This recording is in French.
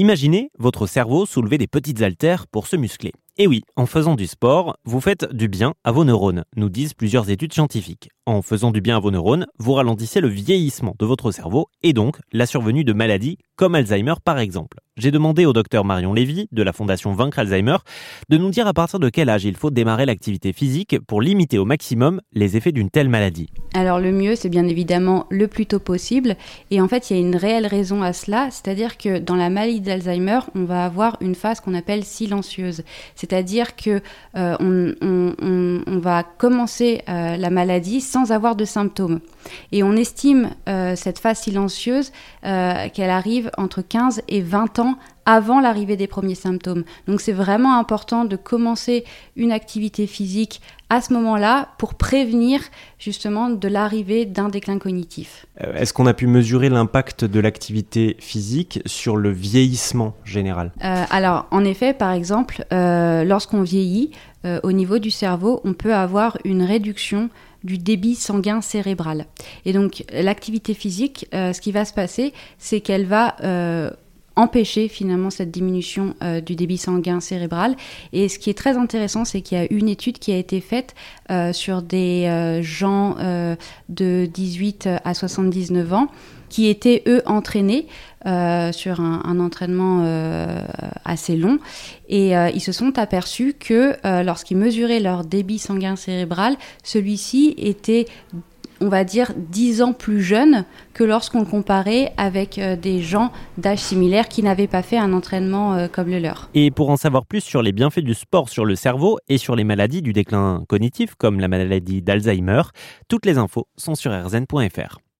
Imaginez votre cerveau soulever des petites haltères pour se muscler. Et oui, en faisant du sport, vous faites du bien à vos neurones, nous disent plusieurs études scientifiques. En faisant du bien à vos neurones, vous ralentissez le vieillissement de votre cerveau et donc la survenue de maladies comme Alzheimer par exemple. J'ai demandé au docteur Marion Lévy de la Fondation Vaincre Alzheimer de nous dire à partir de quel âge il faut démarrer l'activité physique pour limiter au maximum les effets d'une telle maladie. Alors le mieux, c'est bien évidemment le plus tôt possible. Et en fait, il y a une réelle raison à cela, c'est-à-dire que dans la maladie d'Alzheimer, on va avoir une phase qu'on appelle silencieuse. C'est-à-dire que euh, on, va commencer euh, la maladie sans avoir de symptômes. Et on estime euh, cette phase silencieuse qu'elle arrive entre 15 et 20 ans avant l'arrivée des premiers symptômes. Donc c'est vraiment important de commencer une activité physique à ce moment-là pour prévenir justement de l'arrivée d'un déclin cognitif. Euh, est-ce qu'on a pu mesurer l'impact de l'activité physique sur le vieillissement général? Euh, Alors en effet, par exemple, euh, lorsqu'on vieillit, au niveau du cerveau, on peut avoir une réduction du débit sanguin cérébral. Et donc l'activité physique, ce qui va se passer, c'est qu'elle va empêcher finalement cette diminution euh, du débit sanguin cérébral. Et ce qui est très intéressant, c'est qu'il y a une étude qui a été faite euh, sur des euh, gens de 18 à 79 ans qui étaient eux entraînés sur un, entraînement assez long et ils se sont aperçus que lorsqu'ils mesuraient leur débit sanguin cérébral, celui-ci était on va dire, 10 ans plus jeune que lorsqu'on le comparait avec euh, des gens d'âge similaire qui n'avaient pas fait un entraînement euh, comme le leur. Et pour en savoir plus sur les bienfaits du sport sur le cerveau et sur les maladies du déclin cognitif comme la maladie d'Alzheimer, toutes les infos sont sur rzn.fr.